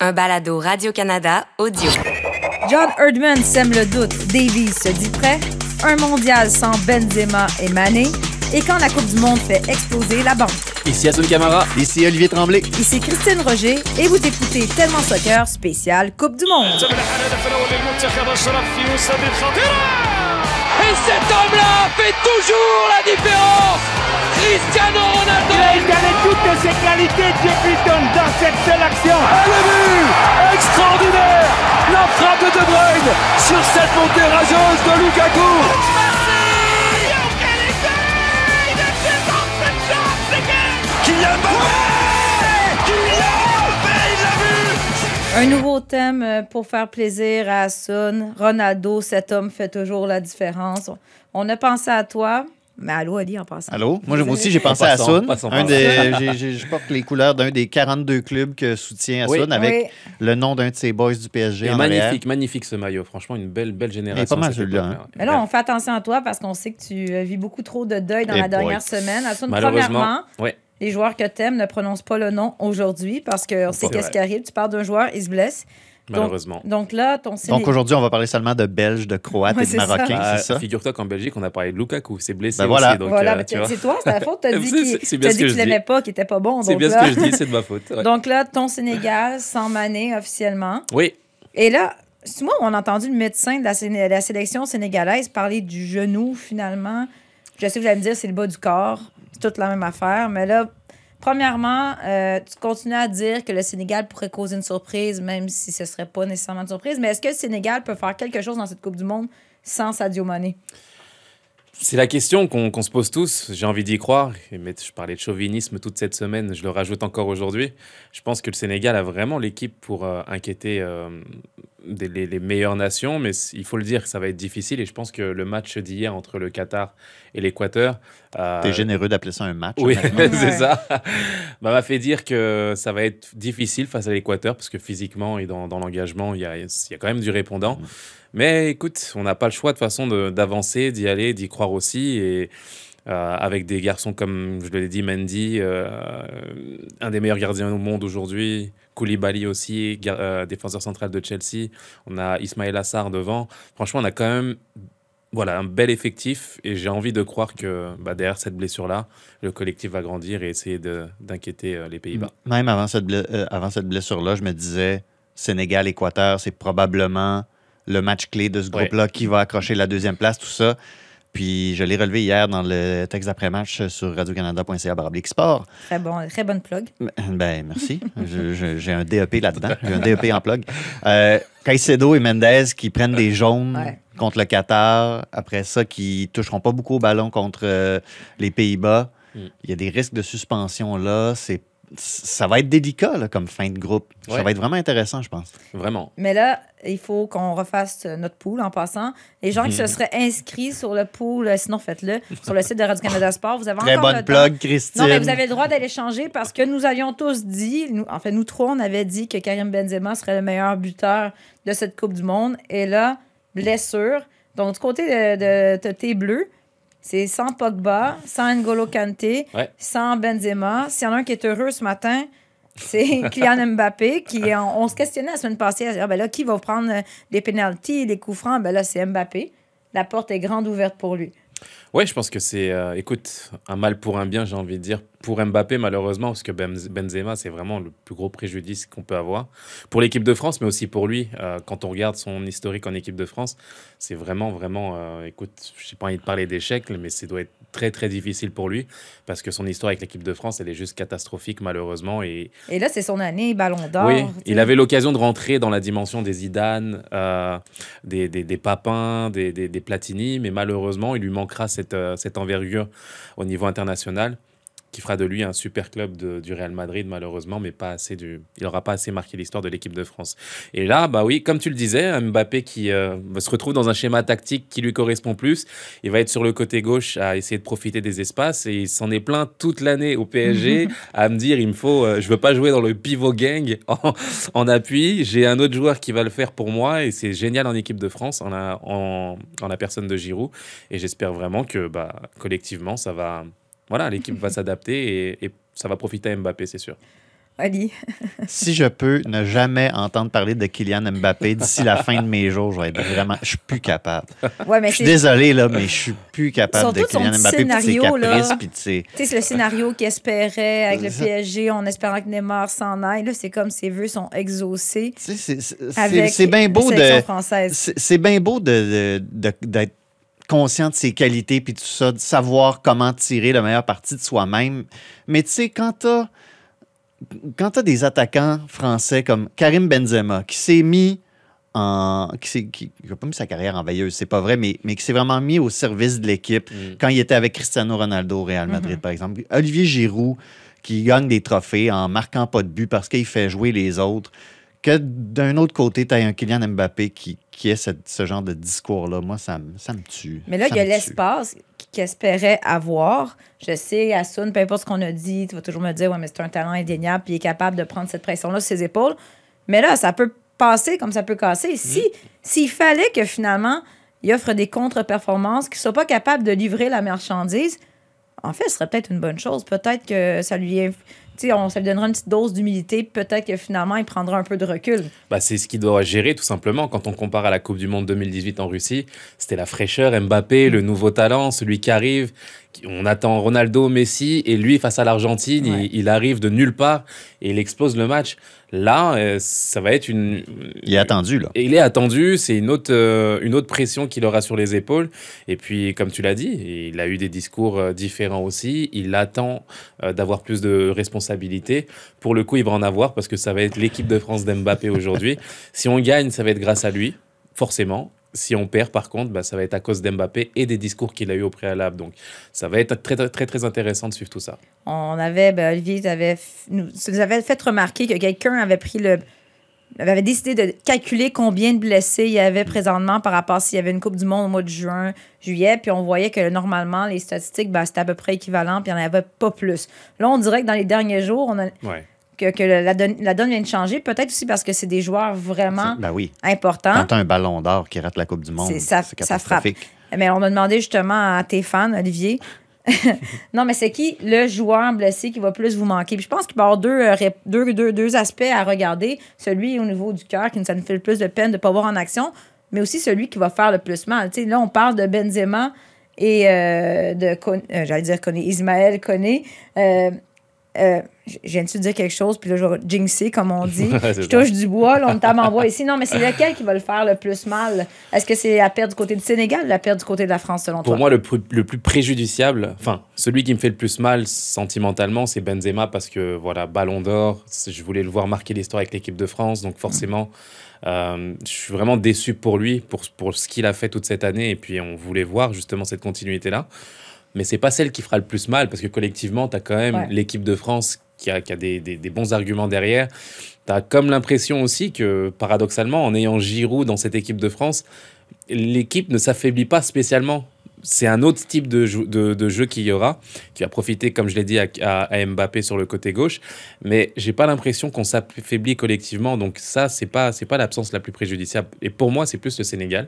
un balado Radio-Canada audio. John Erdman sème le doute, Davies se dit prêt, un mondial sans Benzema et Mané, et quand la Coupe du Monde fait exploser la banque. Ici Assun Camara. Ici Olivier Tremblay. Ici Christine Roger, et vous écoutez Tellement Soccer spécial Coupe du Monde. Et cet homme-là fait toujours la différence Cristiano Ronaldo Il a égalé toutes ses qualités depuis dans cette seule action. Et le but Extraordinaire La frappe de De Bruyne sur cette montée rageuse de Lukaku Kylian Un nouveau thème euh, pour faire plaisir à Sun. Ronaldo, cet homme fait toujours la différence. On a pensé à toi. Mais allô, Ali, en passant. Allô? Moi, moi aussi, j'ai pensé à passant, Asun. passant, Un passant. des- j'ai- j'ai- Je porte les couleurs d'un des 42 clubs que soutient Oui. Asun avec Oui. le nom d'un de ses boys du PSG Et en magnifique, magnifique ce maillot. Franchement, une belle, belle génération. pas mal, celui-là. Mais là, on fait attention à toi parce qu'on sait que tu euh, vis beaucoup trop de deuil dans Eh la dernière semaine. Asun, Malheureusement, premièrement, les joueurs que t'aimes ne prononcent pas le nom aujourd'hui parce qu'on sait qu'est-ce qui arrive. Tu parles d'un joueur, il se blesse. Donc- malheureusement. Donc là, ton Donc aujourd'hui, on va parler seulement de Belges, de Croates Ouais, et de c'est ça. Marocains, Ah, c'est ça? Figure-toi qu'en Belgique, on a parlé de Lukaku. C'est blessé Ben voilà. aussi. Donc, voilà, euh, mais tu vois. c'est toi, c'est ta faute. T'as dit qu'il- tu l'aimais dis. pas, qu'il était pas bon. C'est bien là- ce que je dis, c'est de ma faute. ouais. Donc là, ton Sénégal sans Mané officiellement. Oui, Et là, c'est moi, on a entendu le médecin de la, Séné- la sélection sénégalaise parler du genou finalement. Je sais que vous allez me dire c'est le bas du corps, c'est toute la même affaire, mais là, premièrement, euh, tu continues à dire que le Sénégal pourrait causer une surprise, même si ce serait pas nécessairement une surprise. Mais est-ce que le Sénégal peut faire quelque chose dans cette Coupe du Monde sans Sadio Mané? C'est la question qu'on se pose tous. J'ai envie d'y croire. Mais je parlais de chauvinisme toute cette semaine. Je le rajoute encore aujourd'hui. Je pense que le Sénégal a vraiment l'équipe pour euh, inquiéter euh, des- les, les meilleures nations. Mais il faut le dire, ça va être difficile. Et je pense que le match d'hier entre le Qatar et l'Équateur. euh, T'es généreux d'appeler ça un match. Oui, c'est ça. Bah, m'a fait dire que ça va être difficile face à l'Équateur parce que physiquement et dans, dans l'engagement, il y a, il y a quand même du répondant. Mais écoute, on n'a pas le choix de façon d'avancer, d'y aller, d'y croire aussi. Et euh, avec des garçons comme, je l'ai dit, Mendy, euh, un des meilleurs gardiens au monde aujourd'hui, Koulibaly aussi, euh, défenseur central de Chelsea. On a Ismaël Assar devant. Franchement, on a quand même voilà, un bel effectif et j'ai envie de croire que bah, derrière cette blessure-là, le collectif va grandir et essayer d'inquiéter les Pays-Bas. Même avant cette, blessure-là, je me disais Sénégal-Équateur, c'est probablement le match clé de ce Ouais. groupe-là qui va accrocher la deuxième place, tout ça. Puis je l'ai relevé hier dans le texte d'après-match sur radiocanada.ca sport. Très, bon, très bonne plug. Ben, merci. Je- je- J'ai un DEP là-dedans. J'ai un DEP en plug. Euh, Caicedo et Mendez qui prennent des jaunes Ouais. contre le Qatar. Après ça, qui toucheront pas beaucoup au ballon contre euh, les Pays-Bas. Mm. Il y a des risques de suspension là. C'est ça va être délicat là, comme fin de groupe. Ça va être vraiment intéressant, je pense. Vraiment. Mais là, il faut qu'on refasse euh, notre pool en passant. Les gens qui se seraient inscrits sur le pool, euh, sinon faites-le, sur le site de Radio-Canada Sport, vous avez Très encore le bonne temps. plug, Christine. Non, mais vous avez le droit d'aller changer parce que nous avions tous dit, nous, en fait, nous trois, on avait dit que Karim Benzema serait le meilleur buteur de cette Coupe du Monde. Et là, blessure. Donc, du côté de, de, de tes bleus, c'est sans Pogba, sans N'Golo Kanté, Ouais. sans Benzema. S'il y en a un qui est heureux ce matin, c'est Kylian Mbappé qui on, on se questionnait la semaine passée à dire, ah, ben là qui va prendre euh, les pénalties, les coups francs? Ben là c'est Mbappé. La porte est grande ouverte pour lui. Ouais, je pense que c'est, euh, écoute, un mal pour un bien, j'ai envie de dire, pour Mbappé, malheureusement, parce que Benz- Benzema, c'est vraiment le plus gros préjudice qu'on peut avoir. Pour l'équipe de France, mais aussi pour lui, euh, quand on regarde son historique en équipe de France, c'est vraiment, vraiment, euh, écoute, je n'ai pas envie de parler d'échec, mais ça doit être très, très difficile pour lui, parce que son histoire avec l'équipe de France, elle est juste catastrophique, malheureusement, et Et là c'est son année Ballon d'Or. Oui, sais. il avait l'occasion de rentrer dans la dimension des Zidane, euh, des, des, des Papins, des, des, des Platini, mais malheureusement, il lui manquera cette, euh, cette envergure au niveau international qui fera de lui un super club de- du Real Madrid, malheureusement, mais pas assez du, il n'aura pas assez marqué l'histoire de l'équipe de France. Et là, bah oui, comme tu le disais, Mbappé qui euh, se retrouve dans un schéma tactique qui lui correspond plus, il va être sur le côté gauche à essayer de profiter des espaces et il s'en est plein toute l'année au PSG à me dire il me faut, euh, je veux pas jouer dans le pivot gang en, en appui, j'ai un autre joueur qui va le faire pour moi et c'est génial en équipe de France en la, en, en la personne de Giroud. Et j'espère vraiment que bah, collectivement ça va, voilà, l'équipe va s'adapter et, et ça va profiter à Mbappé, c'est sûr. Ali. si je peux ne jamais entendre parler de Kylian Mbappé d'ici la fin de mes jours, je vais être vraiment. Je suis plus capable. Ouais, mais Je suis désolé, là, mais je suis plus capable de Kylian Mbappé puis de ses scénario, puis ses- Tu sais, c'est le scénario qu'il espérait avec le PSG en espérant que Neymar s'en aille. Là, c'est comme ses vœux sont exaucés c'est- bien beau de. C'est bien beau de- d'être conscient de ses qualités puis tout ça, de savoir comment tirer le meilleur parti de soi-même. Mais tu sais, quand t'as quand t'as des attaquants français comme Karim Benzema qui s'est mis en qui s'est qui, qui a pas mis sa carrière en veilleuse, c'est pas vrai, mais, mais qui s'est vraiment mis au service de l'équipe Mm. quand il était avec Cristiano Ronaldo au Real Madrid, par exemple. Olivier Giroud qui gagne des trophées en marquant pas de but parce qu'il fait jouer les autres que d'un autre côté, tu as un Kylian Mbappé qui, qui ait cette- ce genre de discours-là. Moi, ça, me- ça me tue. Mais là, il y a l'espace qu'il espérait avoir. Je sais, Assoun, peu importe ce qu'on a dit, tu vas toujours me dire, ouais, mais c'est un talent indéniable, puis il est capable de prendre cette pression-là sur ses épaules. Mais là, ça peut passer comme ça peut casser. Si, S'il fallait que finalement, il offre des contre-performances, qu'il ne soit pas capable de livrer la marchandise, en fait, ce serait peut-être une bonne chose. Peut-être que ça lui, inf- on, ça lui donnera une petite dose d'humilité. Peut-être que finalement, il prendra un peu de recul. Bah, c'est ce qu'il doit gérer tout simplement. Quand on compare à la Coupe du Monde 2018 en Russie, c'était la fraîcheur, Mbappé, le nouveau talent, celui qui arrive. On attend Ronaldo, Messi, et lui face à l'Argentine, Ouais. il, il arrive de nulle part et il explose le match. Là, euh, ça va être une. Il est attendu, là. Il est attendu, c'est une autre, euh, une autre pression qu'il aura sur les épaules. Et puis, comme tu l'as dit, il a eu des discours euh, différents aussi. Il attend euh, d'avoir plus de responsabilités. Pour le coup, il va en avoir parce que ça va être l'équipe de France d'Mbappé aujourd'hui. Si on gagne, ça va être grâce à lui, forcément. Si on perd, par contre, bah, ça va être à cause d'Mbappé et des discours qu'il a eu au préalable. Donc, ça va être très, très, très, intéressant de suivre tout ça. On avait, ben, Olivier avait, nous, nous avait fait remarquer que quelqu'un avait pris le avait décidé de calculer combien de blessés il y avait présentement par rapport à s'il y avait une Coupe du Monde au mois de juin, juillet, puis on voyait que normalement, les statistiques, ben, c'était à peu près équivalent, puis il n'y en avait pas plus. Là, on dirait que dans les derniers jours, on a, Ouais. Que, que la, donne, la donne vient de changer, peut-être aussi parce que c'est des joueurs vraiment Ben oui. importants. Quand tu un ballon d'or qui rate la Coupe du Monde, C'est- ça- frappe. catastrophique. Mais on m'a demandé justement à tes fans, Olivier. non, mais c'est qui le joueur blessé qui va plus vous manquer? Puis je pense qu'il va y avoir deux, euh, deux, deux, deux aspects à regarder. Celui au niveau du cœur, qui nous ça nous fait le plus de peine de ne pas voir en action, mais aussi celui qui va faire le plus mal. Là, on parle de Benzema et euh, de, euh, j'allais dire Koné, Ismaël Koné. Euh, euh, je viens-tu de dire quelque chose, puis là, je vais jinxer, comme on dit. Je touche du bois, là, on tape en bois ici. Non, mais c'est lequel qui va le faire le plus mal? Est-ce que c'est la perte du côté du Sénégal ou la perte du côté de la France, selon Pour toi? moi, le, pr- le plus préjudiciable, enfin, celui qui me fait le plus mal sentimentalement, c'est Benzema parce que, voilà, ballon d'or, je voulais le voir marquer l'histoire avec l'équipe de France, donc forcément, euh, je suis vraiment déçu pour lui, pour, pour ce qu'il a fait toute cette année, et puis on voulait voir justement cette continuité-là. Mais c'est pas celle qui fera le plus mal parce que collectivement, tu as quand même Ouais. l'équipe de France qui a, qui a des, des- des bons arguments derrière. Tu as comme l'impression aussi que, paradoxalement, en ayant Giroud dans cette équipe de France, l'équipe ne s'affaiblit pas spécialement. C'est un autre type de, jou- de, de jeu qu'il y aura, qui va profiter, comme je l'ai dit, à, à- à Mbappé sur le côté gauche. Mais j'ai pas l'impression qu'on s'affaiblit collectivement. Donc ça, c'est pas c'est pas l'absence la plus préjudiciable. Et pour moi, c'est plus le Sénégal.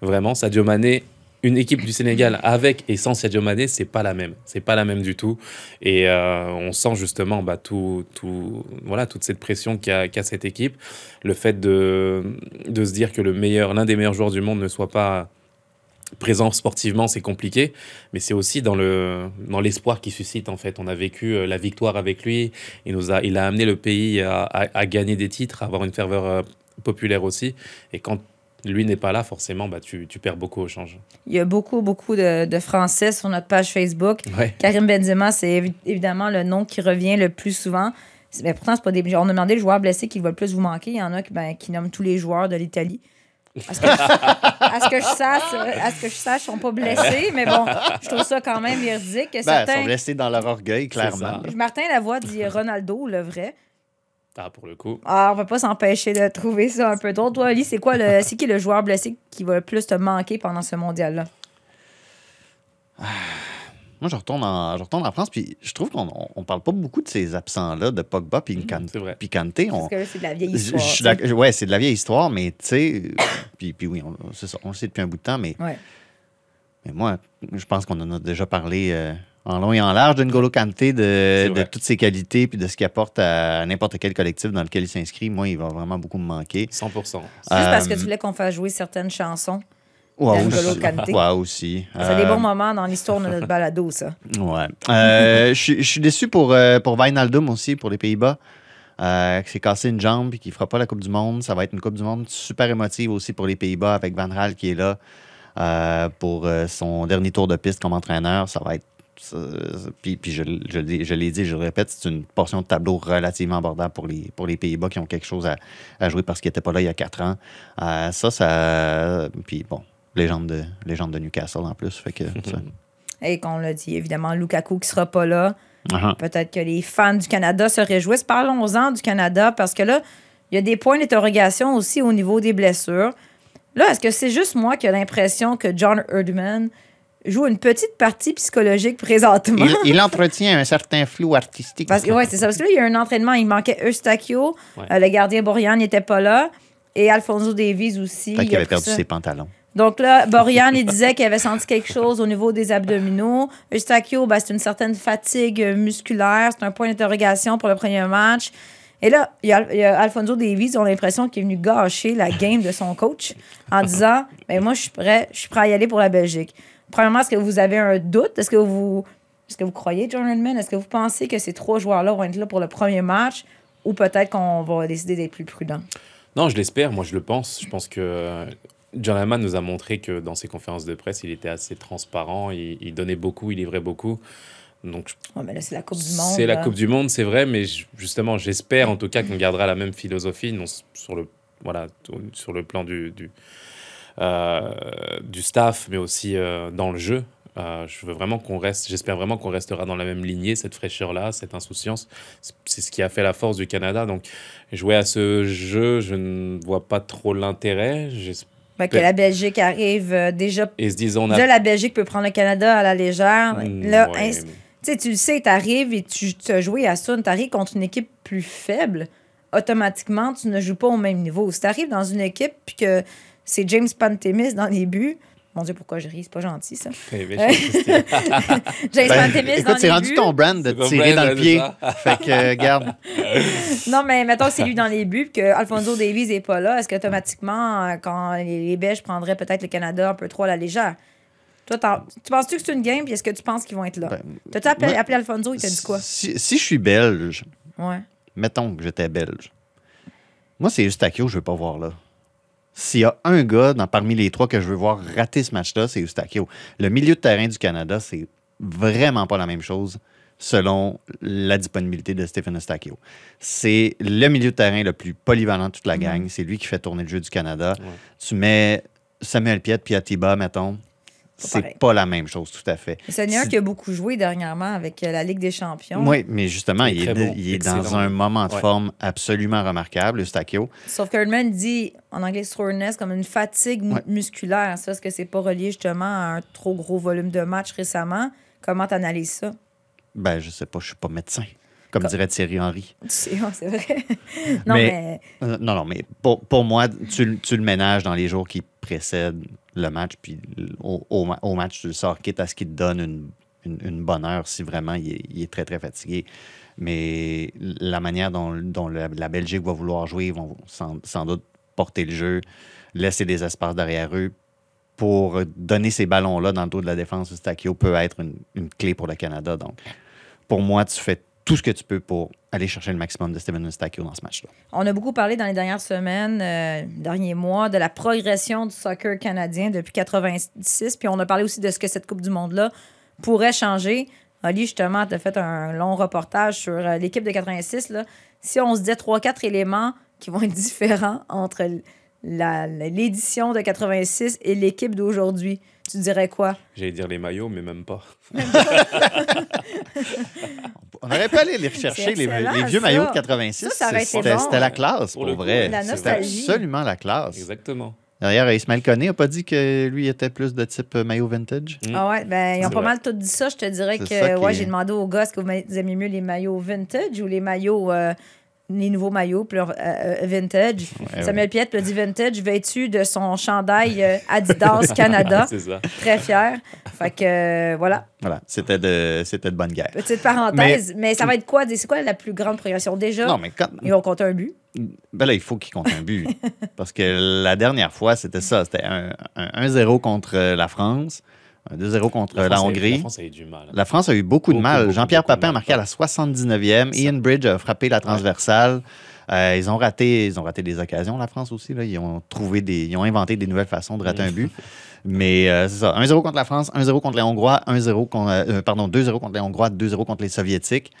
Vraiment, Sadio Mané, une équipe du Sénégal avec et sans Sadio Mané, c'est pas la même. C'est pas la même du tout. Et euh, on sent justement bah, tout, tout, voilà, toute cette pression qu'a cette équipe. Le fait de, se dire que le meilleur, l'un des meilleurs joueurs du monde ne soit pas présent sportivement, c'est compliqué, mais c'est aussi dans le dans l'espoir qu'il suscite en fait. On a vécu euh, la victoire avec lui, il nous a il a amené le pays à, à- à gagner des titres, à avoir une ferveur euh, populaire aussi. Et quand lui n'est pas là, forcément, bah tu, tu perds beaucoup au change. Il y a beaucoup, beaucoup de, de Français sur notre page Facebook. Ouais. Karim Benzema, c'est évi- évidemment le nom qui revient le plus souvent. Mais pourtant, c'est pas des. On a demandé le joueur blessé qui va le plus vous manquer. Il y en a qui, ben, qui nomment tous les joueurs de l'Italie. À ce, que je, à ce que je sache, à ce que je sache, ils sont pas blessés, mais bon, je trouve ça quand même véridique. que Ben, ils certains- sont blessés dans leur orgueil, clairement. Martin Lavoie dit Ronaldo, le vrai. Ah, pour le coup. Ah, on va pas s'empêcher de trouver ça un peu drôle. Toi, Ali, c'est quoi le. C'est qui le joueur blessé qui va le plus te manquer pendant ce mondial-là? Moi, je retourne, en, je retourne en France, puis je trouve qu'on on, on parle pas beaucoup de ces absents-là, de Pogba puis Nkan- c'est vrai. puis Kanté. On- Parce que c'est de la vieille histoire. je ouais, c'est de la vieille histoire, mais tu sais, puis, puis oui, on, c'est ça, on le sait depuis un bout de temps, mais, Ouais. mais moi, je pense qu'on en a déjà parlé euh, en long et en large de N'Golo Kanté, de, C'est toutes ses qualités puis de ce qu'il apporte à n'importe quel collectif dans lequel il s'inscrit. Moi, il va vraiment beaucoup me manquer. 100%. Juste parce que Euh, tu voulais qu'on fasse jouer certaines chansons. Ouais, N'Golo aussi. Kanté. Ouais, aussi. C'est des Euh, bons moments dans l'histoire de notre balado, ça. Ouais. Euh, je suis- déçu pour, euh, pour Wijnaldum aussi, pour les Pays-Bas. Euh, qui s'est cassé une jambe et qui ne fera pas la Coupe du Monde. Ça va être une Coupe du Monde super émotive aussi pour les Pays-Bas avec Van Gaal qui est là euh, pour euh, son dernier tour de piste comme entraîneur. Ça va être. Puis puis je, je l'ai je l'ai dit, je le répète, c'est une portion de tableau relativement abordable pour les, pour les Pays-Bas qui ont quelque chose à, à jouer parce qu'ils n'étaient pas là il y a quatre ans. Euh, ça, ça. Puis bon, légende de, légende de Newcastle en plus. Fait que, ça- Et qu'on l'a dit, évidemment, Lukaku qui sera pas là. Uh-huh. Peut-être que les fans du Canada se réjouissent. Parlons-en du Canada parce que là, il y a des points d'interrogation aussi au niveau des blessures. Là, est-ce que c'est juste moi qui ai l'impression que John Erdman joue une petite partie psychologique présentement? il, il entretient un certain flou artistique. Parce que, ouais, c'est ça. Parce que là, il y a un entraînement. Il manquait Eustachio. Ouais. Euh, le gardien Borian n'était pas là. Et Alfonso Davies aussi. Il avait perdu ça. ses pantalons. Donc là, Borian, il disait qu'il avait senti quelque chose au niveau des abdominaux. Eustachio, ben, c'est une certaine fatigue musculaire. C'est un point d'interrogation pour le premier match. Et là, il y a, il y a Alfonso Davies, on a l'impression qu'il est venu gâcher la game de son coach en disant ben moi, je suis prêt, je suis prêt à y aller pour la Belgique. Premièrement, est-ce que vous avez un doute? Est-ce que vous, est-ce que vous croyez, John Redman? Est-ce que vous pensez que ces trois joueurs-là vont être là pour le premier match? Ou peut-être qu'on va décider d'être plus prudent? Non, je l'espère, moi je le pense. Je pense que euh, John Hammond nous a montré que dans ses conférences de presse, il était assez transparent, il, il donnait beaucoup, il livrait beaucoup. Donc mais là, c'est la Coupe du Monde. c'est la. Coupe du Monde, c'est vrai, mais justement, j'espère en tout cas qu'on gardera la même philosophie non, sur, le, voilà, sur le plan du, du, du staff, mais aussi euh, dans le jeu. Euh, je veux vraiment qu'on reste, j'espère vraiment qu'on restera dans la même lignée, cette fraîcheur-là, cette insouciance. C'est- ce qui a fait la force du Canada. Donc, jouer à ce jeu, je ne vois pas trop l'intérêt. Fait que la Belgique arrive euh, déjà. Et se disant, on a. Déjà, la Belgique peut prendre le Canada à la légère. Mm, Là, ouais, tu sais, tu le sais, tu arrives et tu as joué à ça, tu arrives contre une équipe plus faible, automatiquement, tu ne joues pas au même niveau. Si tu arrives dans une équipe puis que c'est James Pantemis dans les buts, mon Dieu, pourquoi je ris, c'est pas gentil ça. Eh James Ben, Pantemis dans écoute, c'est rendu buts. ton brand de tirer brand, dans le pied. fait que, euh, garde. Non, mais mettons que c'est lui dans les buts, que Alfonso Davies n'est pas là. Est-ce qu'automatiquement, euh, quand les, Belges prendraient peut-être le Canada un peu trop à la légère? Toi, tu penses-tu que c'est une game, puis est-ce que tu penses qu'ils vont être là? Ben, T'as-tu appelé, Alfonso, il t'a dit quoi? Si, si je suis belge, Ouais. mettons que j'étais belge, moi, c'est Eustachio que je veux pas voir là. S'il y a un gars dans, parmi les trois que je veux voir rater ce match-là, c'est Eustachio. Le milieu de terrain du Canada, c'est vraiment pas la même chose selon la disponibilité de Stephen Eustachio. C'est le milieu de terrain le plus polyvalent de toute la gang. C'est lui qui fait tourner le jeu du Canada. Ouais. Tu mets Samuel Piet puis Atiba, mettons. C'est pas la même chose, tout à fait. Mais C'est un Si- qui a beaucoup joué dernièrement avec euh, la Ligue des Champions. Oui, mais justement, Il est il est, très bon, il est dans un moment de Ouais. forme absolument remarquable, Eustachio. Sauf que Herdman dit en anglais soreness comme une fatigue Ouais. musculaire. Ça, est-ce que c'est pas relié justement à un trop gros volume de match récemment? Comment tu analyses ça? Ben, je sais pas, je suis pas médecin, comme Comme- dirait Thierry Henry. C'est vrai. non, Mais- mais, Euh, non, non, mais pour, pour moi, tu, le- tu le ménages dans les jours qui précèdent le match, puis au, au ma- au match, tu le sors, quitte à ce qu'il te donne une, une- une bonne heure si vraiment il est, il est très, très fatigué. Mais la manière dont, dont la, la Belgique va vouloir jouer, ils vont sans, sans doute porter le jeu, laisser des espaces derrière eux pour donner ces ballons-là dans le dos de la défense de Stakio peut être une, une clé pour le Canada. Donc, pour moi, tu fais tout ce que tu peux pour aller chercher le maximum de Steven Eustachio dans ce match-là. on a beaucoup parlé dans les dernières semaines, euh, derniers mois, de la progression du soccer canadien depuis 86. Puis on a parlé aussi de ce que cette Coupe du Monde-là pourrait changer. Ali, justement, tu as fait un long reportage sur euh, l'équipe de 86. Là. Si on se disait 3-4 éléments qui vont être différents entre l'édition de 86 et l'équipe d'aujourd'hui, tu dirais quoi? J'allais dire les maillots, mais même pas. On aurait pu aller les rechercher, les, vieux ça. maillots de 86. Ça, ça aurait été C'était bon. la classe, Pour vrai. C'était absolument la classe. Exactement. D'ailleurs, Ismaël Koné n'a pas dit que lui était plus de type euh, maillot vintage? Mm. Ah ouais, ben, ils ont pas vrai. mal tout dit ça. Je te dirais que ouais, est- j'ai demandé aux gars est-ce que vous aimez mieux les maillots vintage ou les maillots, euh, les nouveaux maillots puis leur, euh, euh, vintage. Ouais, Samuel Piette le dit vintage, vêtu de son chandail euh, Adidas Canada. Ça. Très fier. Fait que euh, voilà, Voilà, c'était de, c'était de bonne guerre. petite parenthèse. Mais, ça va être quoi? C'est quoi la plus grande progression? Déjà, Non, mais quand, ils vont compter un but. ben là, il faut qu'il compte un but. parce que la dernière fois, c'était ça. C'était un, un 1-0 contre la France, un 2-0 contre la, Hongrie. La France a eu du mal. La France a eu beaucoup de mal. Jean-Pierre Papin a marqué à la 79e. Ian Bridge a frappé la transversale. Euh, ils, ont raté, ils ont raté des occasions, la France aussi. Là. Ils ont trouvé des, ils ont inventé des nouvelles façons de rater un but. Mais euh, c'est ça. 1-0 contre la France, 1-0 contre les Hongrois, 1-0 contre, euh, pardon, 2-0 contre les Hongrois, 2-0 contre les Soviétiques.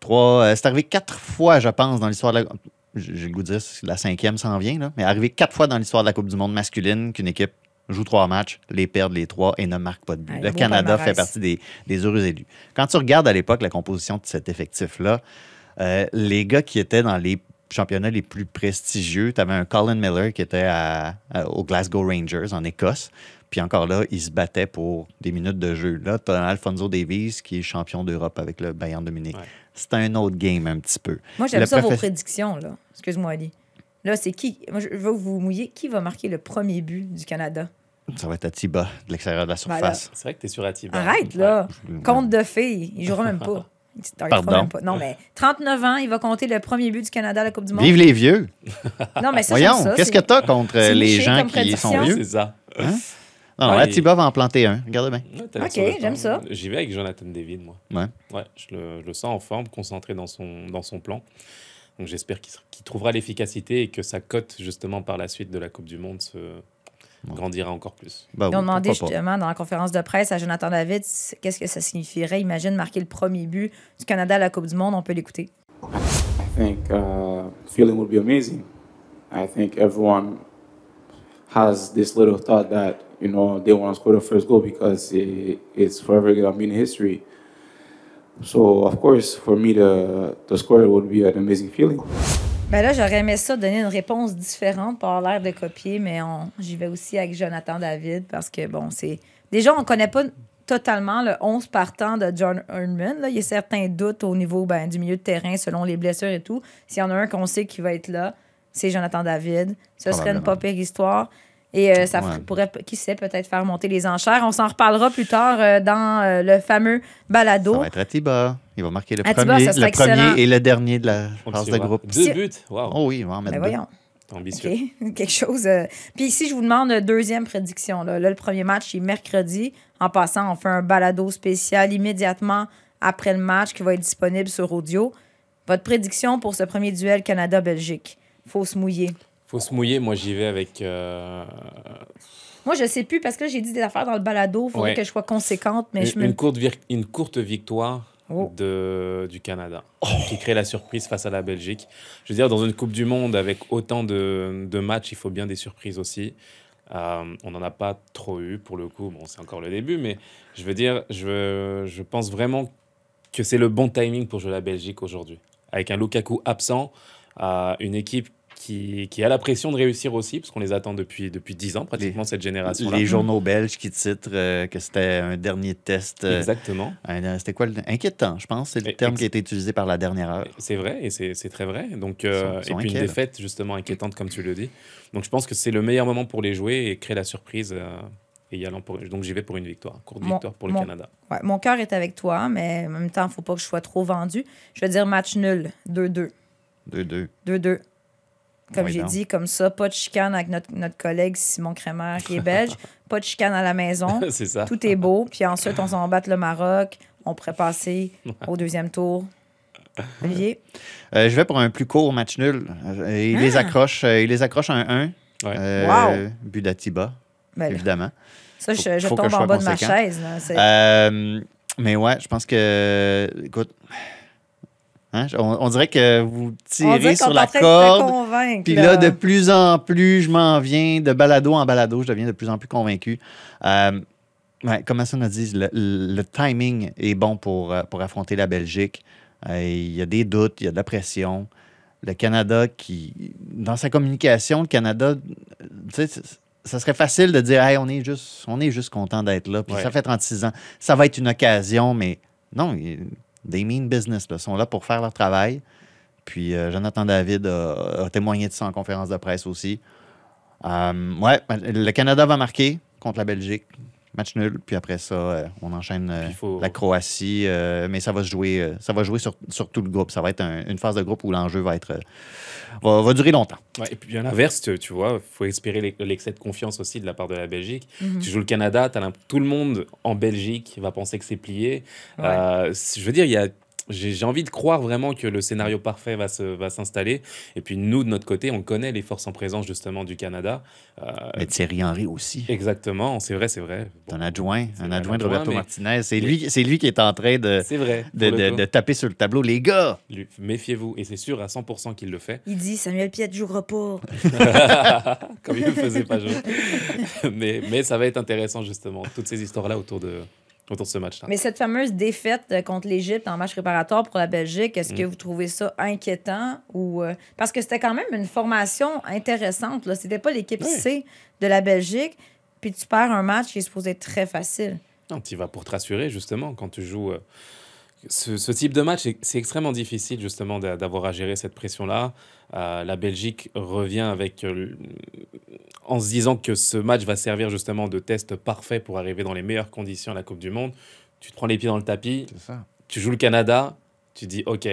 Trois, euh, c'est arrivé quatre fois, je pense, dans l'histoire de la. J'ai le goût de dire la cinquième s'en vient, là. mais arrivé quatre fois dans l'histoire de la Coupe du Monde masculine qu'une équipe joue trois matchs, les perd les trois et ne marque pas de but. Le Canada fait partie des, des heureux élus. Quand tu regardes à l'époque la composition de cet effectif-là, euh, les gars qui étaient dans les championnats les plus prestigieux, tu avais un Colin Miller qui était à- à- aux Glasgow Rangers en Écosse. Puis encore là, il se battait pour des minutes de jeu. Là, tu as Alfonso Davies qui est champion d'Europe avec le Bayern de Munich. Ouais. C'est un autre game un petit peu. Moi, j'aime ça, vos prédictions, là. Excuse-moi, Ali. Là, c'est qui? Moi, je veux que vous mouiller. Qui va marquer le premier but du Canada? Ça va être Atiba de l'extérieur de la surface. C'est vrai que tu es sur Atiba. Arrête, là. Ouais. Compte de filles. Il jouera même pas. Il Pardon? même pas. Non, mais 39 ans, il va compter le premier but du Canada à la Coupe du Monde. Vive les vieux! Non, mais ça, Voyons, qu'est-ce que c'est- tu as contre c'est les gens qui prédiction. sont vieux? c'est ça. Non, non, Ouais, Atiba va en planter un. Regarde bien. Ouais, t'as Ok, j'aime ça. J'y vais avec Jonathan David, moi. Ouais. Ouais, je le, je le sens en forme, concentré dans son, dans son plan. Donc j'espère qu'il trouvera l'efficacité et que sa cote, justement, par la suite de la Coupe du Monde, se grandira encore plus. Bah Ils ont oui, demandé pourquoi pas. justement dans la conférence de presse à Jonathan David qu'est-ce que ça signifierait? Imagine marquer le premier but du Canada à la Coupe du Monde. On peut l'écouter. I think uh, feeling would be amazing. I think everyone has this little thought that you know they want to score the first goal because it, it's forever going to be in history. So of course, for me to to score it would be an amazing feeling. Ben là, j'aurais aimé ça donner une réponse différente pour avoir l'air de copier, mais on- j'y vais aussi avec Jonathan David parce que, bon, c'est. Déjà, on ne connaît pas totalement le 11 partant de John Herdman. Là. Il y a certains doutes au niveau ben, du milieu de terrain selon les blessures et tout. S'il y en a un qu'on sait qui va être là, c'est Jonathan David. Ce serait une pas pire histoire. Et euh, ça Ouais. pourrait, qui sait, peut-être faire monter les enchères. On s'en reparlera plus tard euh, dans euh, le fameux balado. Ça va être Atiba. Il va marquer le Atiba, premier, le et le dernier de la On phase de groupe. Deux buts, Oh oui, il va en mettre Ben deux. voyons. ambitieux. Quelque chose. euh, Puis ici, je vous demande une deuxième prédiction. Là, Là, le premier match est mercredi. En passant, on fait un balado spécial immédiatement après le match qui va être disponible sur audio. Votre prédiction pour ce premier duel Canada-Belgique? Faut se mouiller. Faut se mouiller, moi j'y vais avec. euh, Moi, je sais plus parce que j'ai dit des affaires dans le balado. Il faudrait Ouais. que je sois conséquente, mais je une, me. une courte vir- une courte victoire Oh. de, du Canada qui crée la surprise face à la Belgique. Je veux dire, dans une Coupe du Monde avec autant de, de matchs, il faut bien des surprises aussi. Euh, on n'en a pas trop eu pour le coup. Bon, c'est encore le début, mais je veux dire, je, je pense vraiment que c'est le bon timing pour jouer la Belgique aujourd'hui. Avec un Lukaku absent, euh, une équipe qui, qui a la pression de réussir aussi, parce qu'on les attend depuis, depuis 10 ans pratiquement, cette génération-là. Les journaux belges qui titrent euh, que c'était un dernier test. euh, Exactement. euh, c'était quoi le inquiétant, je pense. C'est le Et- terme qui a été utilisé par la dernière heure. C'est vrai, et c'est c'est très vrai. Donc, euh, Ils sont- ils sont et puis inquiets, une là. défaite justement inquiétante, comme tu le dis. Donc je pense que c'est le meilleur moment pour les jouer et créer la surprise. euh, et y allant pour... Donc j'y vais pour une victoire, courte Mon- victoire pour le mon- Canada. Ouais, mon cœur est avec toi, mais en même temps, il ne faut pas que je sois trop vendu. Je vais dire match nul, 2-2. 2-2. 2-2. Comme Oui, j'ai dit, comme ça, pas de chicane avec notre, notre collègue Simon Crémer qui est belge, pas de chicane à la maison, c'est ça. tout est beau, puis ensuite on s'en bat le Maroc, on pourrait passer au deuxième tour. Olivier? Euh, je vais pour un plus court match nul. Euh, Il les Ah! accroche, euh, il les accroche 1-1. Ouais. Euh, Wow! But d'Atiba, Ben évidemment. ça, Faut- je, je faut tombe en bas de ma chaise. là. Euh, mais ouais, je pense que. Écoute. Hein, on, on dirait que vous on tirez sur la corde. convaincre, Puis là, de plus en plus, je m'en viens de balado en balado, je deviens de plus en plus convaincu. Euh, ouais, comme Hassan a dit, le, le timing est bon pour, euh, pour affronter la Belgique. Euh, Il y a des doutes, il y a de la pression. Le Canada qui, dans sa communication, le Canada, tu sais, c- ça serait facile de dire, hey, on est juste, on est juste content d'être là. Puis Ouais. ça fait 36 ans, ça va être une occasion, mais non, they mean business. Sont là pour faire leur travail. Puis euh, Jonathan David a, témoigné de ça en conférence de presse aussi. Euh, ouais, le Canada va marquer contre la Belgique. Match nul, puis après ça, euh, on enchaîne euh, faut- la Croatie, euh, mais ça va se jouer, euh, ça va jouer sur, sur tout le groupe. Ça va être un- une phase de groupe où l'enjeu va être euh, va, va durer longtemps. Ouais, et puis à l'inverse, tu, tu vois, il faut espérer l'ex- l'excès de confiance aussi de la part de la Belgique. Mhm. Tu joues le Canada, tout le monde en Belgique va penser que c'est plié. Ouais. Euh, je veux dire, il y a. J'ai envie de croire vraiment que le scénario parfait va se- va s'installer. Et puis nous, de notre côté, on connaît les forces en présence justement du Canada. Euh, Mais Thierry Henry aussi. exactement, c'est vrai, c'est vrai. Bon, Un adjoint, un adjoint de Roberto mais- Martinez. C'est lui, c'est lui qui est en train de, vrai. de, de- taper sur le tableau. Les gars, Méfiez-vous. Et c'est sûr à 100% qu'il le fait. Il dit Samuel Piet jouera pas. Comme il ne faisait pas jouer. mais, mais ça va être intéressant justement, toutes ces histoires-là autour de, autour de ce match-là. Mais cette fameuse défaite contre l'Égypte en match préparatoire pour la Belgique, est-ce Mm. que vous trouvez ça inquiétant ou euh, parce que c'était quand même une formation intéressante là, c'était pas l'équipe Oui. C de la Belgique, puis tu perds un match qui est supposé être très facile. Non, tu vas pour te rassurer, justement, quand tu joues. euh, ce, ce type de match, c'est- extrêmement difficile, justement, d'a- d'avoir à gérer cette pression-là. Euh, la Belgique revient avec. euh, en se disant que ce match va servir, justement, de test parfait pour arriver dans les meilleures conditions à la Coupe du Monde. Tu te prends les pieds dans le tapis, tu joues le Canada, tu dis OK,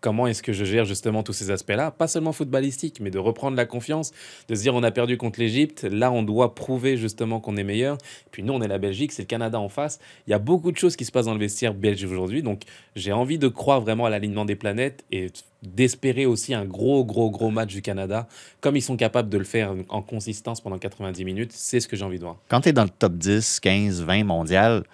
comment est-ce que je gère justement tous ces aspects-là Pas seulement footballistique, mais de reprendre la confiance, de se dire on a perdu contre l'Égypte, là on doit prouver justement qu'on est meilleur. Puis nous on est la Belgique, c'est le Canada en face. Il y a beaucoup de choses qui se passent dans le vestiaire belge aujourd'hui, donc j'ai envie de croire vraiment à l'alignement des planètes et d'espérer aussi un gros gros gros match du Canada, comme ils sont capables de le faire en consistance pendant 90 minutes. C'est ce que j'ai envie de voir. Quand tu es dans le top 10, 15, 20 mondial,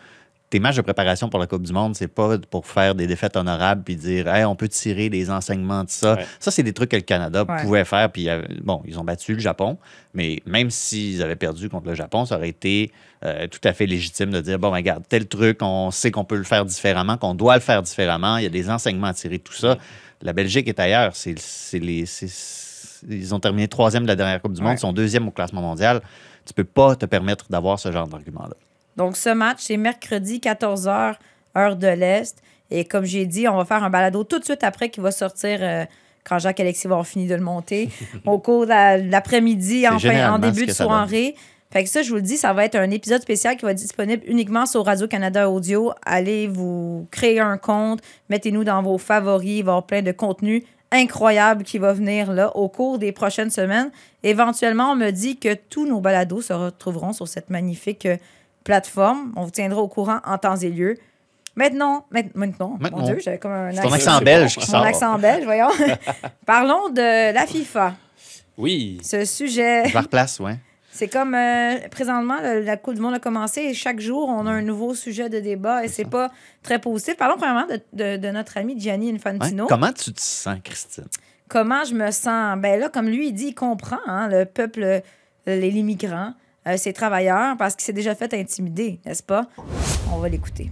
tes matchs de préparation pour la Coupe du Monde, c'est pas pour faire des défaites honorables puis dire hey, on peut tirer des enseignements de ça. Ouais. Ça, c'est des trucs que le Canada Ouais. pouvait faire. Puis, euh, bon, ils ont battu le Japon, mais même s'ils avaient perdu contre le Japon, ça aurait été euh, tout à fait légitime de dire bon, ben, regarde, tel truc, on sait qu'on peut le faire différemment, qu'on doit le faire différemment. Il y a des enseignements à tirer de tout ça. La Belgique est ailleurs. C'est, c'est les, c'est- ils ont terminé troisième de la dernière Coupe du Monde, Ouais. ils sont deuxième au classement mondial. Tu peux pas te permettre d'avoir ce genre d'argument-là. Donc ce match c'est mercredi 14h heure de l'Est et comme j'ai dit, on va faire un balado tout de suite après qui va sortir euh, quand Jacques Alexis va avoir fini de le monter au cours de la- de l'après-midi en, fin- en début de soirée. Fait que ça, je vous le dis, ça va être un épisode spécial qui va être disponible uniquement sur Radio-Canada Audio. Allez vous créer un compte, mettez-nous dans vos favoris, il va y avoir plein de contenu incroyable qui va venir là au cours des prochaines semaines. Éventuellement, on me dit que tous nos balados se retrouveront sur cette magnifique euh, plateforme. On vous tiendra au courant en temps et lieu. Maintenant, maint- maintenant, Maintenant. mon Dieu, j'avais comme un accent, accent belge mon accent belge, voyons. Parlons de la FIFA. Oui, Ce sujet, replace, ouais. c'est comme euh, présentement, le- la Coupe du Monde a commencé et chaque jour, on a un nouveau sujet de débat et c'est pas très positif. Parlons premièrement de, de- de notre ami Gianni Ouais. Infantino. Comment tu te sens, Christine? Comment je me sens? Ben là, comme lui, il dit, il comprend hein, le peuple, euh, les immigrants, euh, ses travailleurs, parce qu'il s'est déjà fait intimider, n'est-ce pas? On va l'écouter.